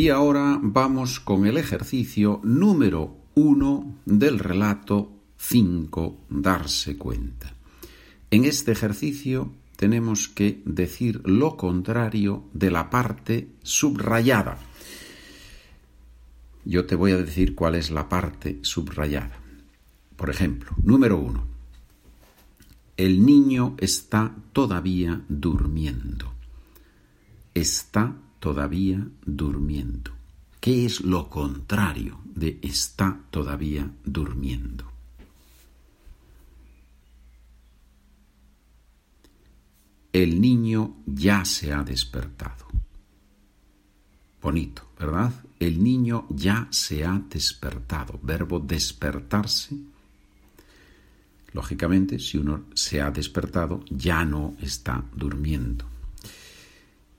Y ahora vamos con el ejercicio número uno del relato 5, darse cuenta. En este ejercicio tenemos que decir lo contrario de la parte subrayada. Yo te voy a decir cuál es la parte subrayada. Por ejemplo, número uno. El niño está todavía durmiendo. Está todavía durmiendo. ¿Qué es lo contrario de está todavía durmiendo? El niño ya se ha despertado. Bonito, ¿verdad? El niño ya se ha despertado. Verbo despertarse. Lógicamente, si uno se ha despertado, ya no está durmiendo.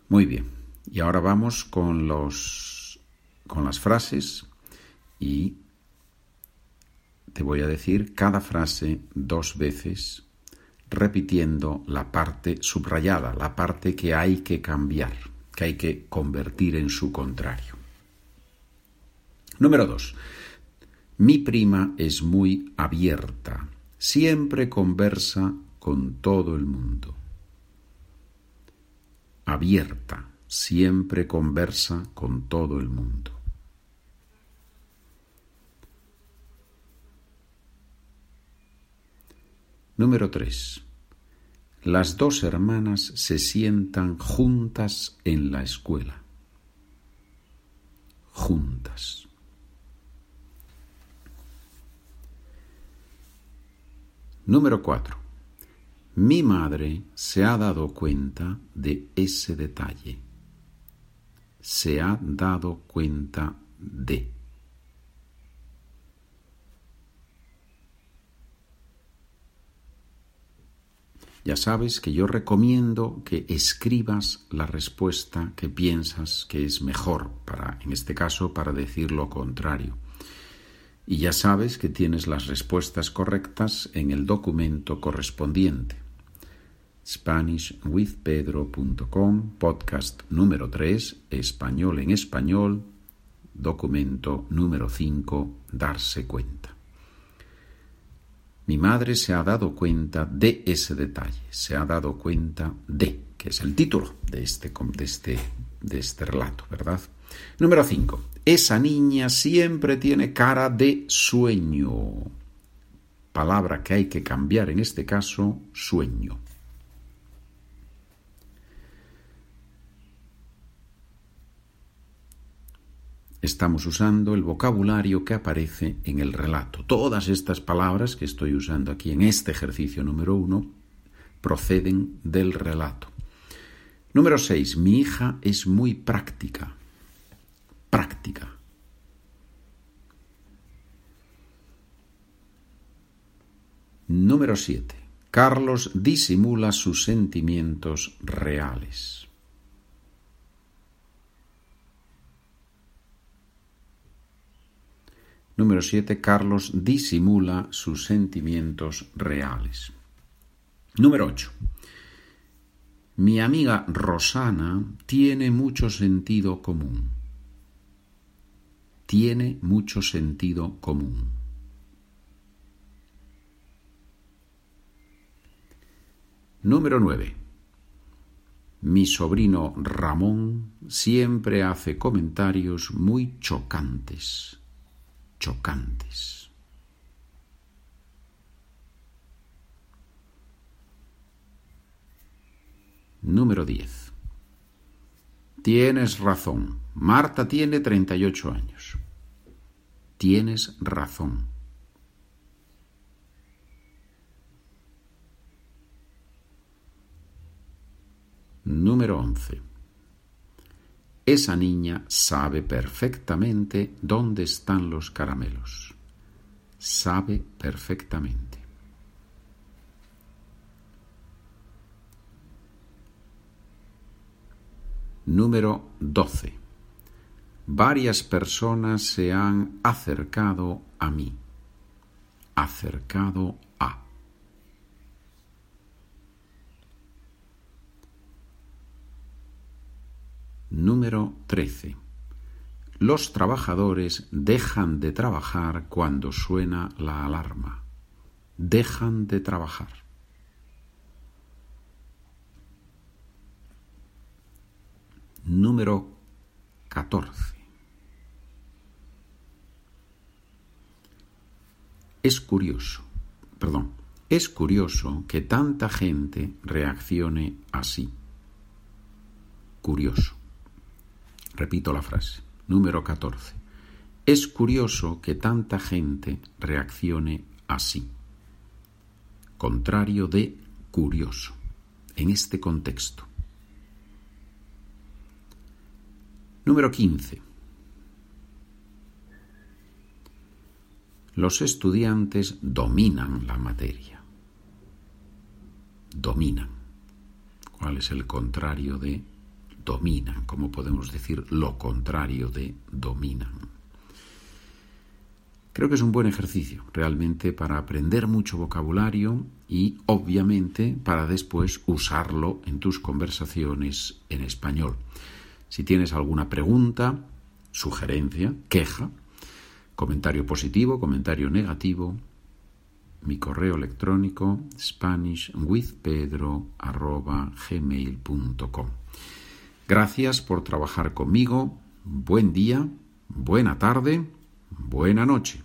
Muy bien. Y ahora vamos con los con las frases y te voy a decir cada frase dos veces repitiendo la parte subrayada, la parte que hay que cambiar, que hay que convertir en su contrario. Número dos. Mi prima es muy abierta, siempre conversa con todo el mundo. Abierta, siempre conversa con todo el mundo. Número 3. Las dos hermanas se sientan juntas en la escuela. Juntas. Número 4. Mi madre se ha dado cuenta de ese detalle. Se ha dado cuenta de. Ya sabes que yo recomiendo que escribas la respuesta que piensas que es mejor para, en este caso, para decir lo contrario. Y ya sabes que tienes las respuestas correctas en el documento correspondiente. SpanishWithPedro.com, podcast número 3, español en español, documento número 5, darse cuenta. Mi madre se ha dado cuenta de ese detalle, se ha dado cuenta de, que es el título de este, de este, de este relato, ¿verdad? Número 5. Esa niña siempre tiene cara de sueño. Palabra que hay que cambiar en este caso, sueño. Estamos usando el vocabulario que aparece en el relato. Todas estas palabras que estoy usando aquí en este ejercicio número uno proceden del relato. Número 6. Mi hija es muy práctica. Práctica. Número 7. Carlos disimula sus sentimientos reales. Número 7. Carlos disimula sus sentimientos reales. Número 8. Mi amiga Rosana tiene mucho sentido común. Tiene mucho sentido común. Número 9. Mi sobrino Ramón siempre hace comentarios muy chocantes chocantes. Número 10. Tienes razón. Marta tiene 38 años. Tienes razón. Número 11. Esa niña sabe perfectamente dónde están los caramelos. Sabe perfectamente. Número 12. Varias personas se han acercado a mí. Acercado a. Número 13. Los trabajadores dejan de trabajar cuando suena la alarma. Dejan de trabajar. Número 14. Es curioso, perdón, es curioso que tanta gente reaccione así. Curioso. Repito la frase. Número 14. Es curioso que tanta gente reaccione así. Contrario de curioso, en este contexto. Número 15. Los estudiantes dominan la materia. Dominan. ¿Cuál es el contrario de dominan? ¿Cómo podemos decir lo contrario de dominan? Creo que es un buen ejercicio realmente para aprender mucho vocabulario y obviamente para después usarlo en tus conversaciones en español. Si tienes alguna pregunta, sugerencia, queja, comentario positivo, comentario negativo, mi correo electrónico spanishwithpedro.gmail.com Gracias por trabajar conmigo. Buen día, buena tarde, buena noche.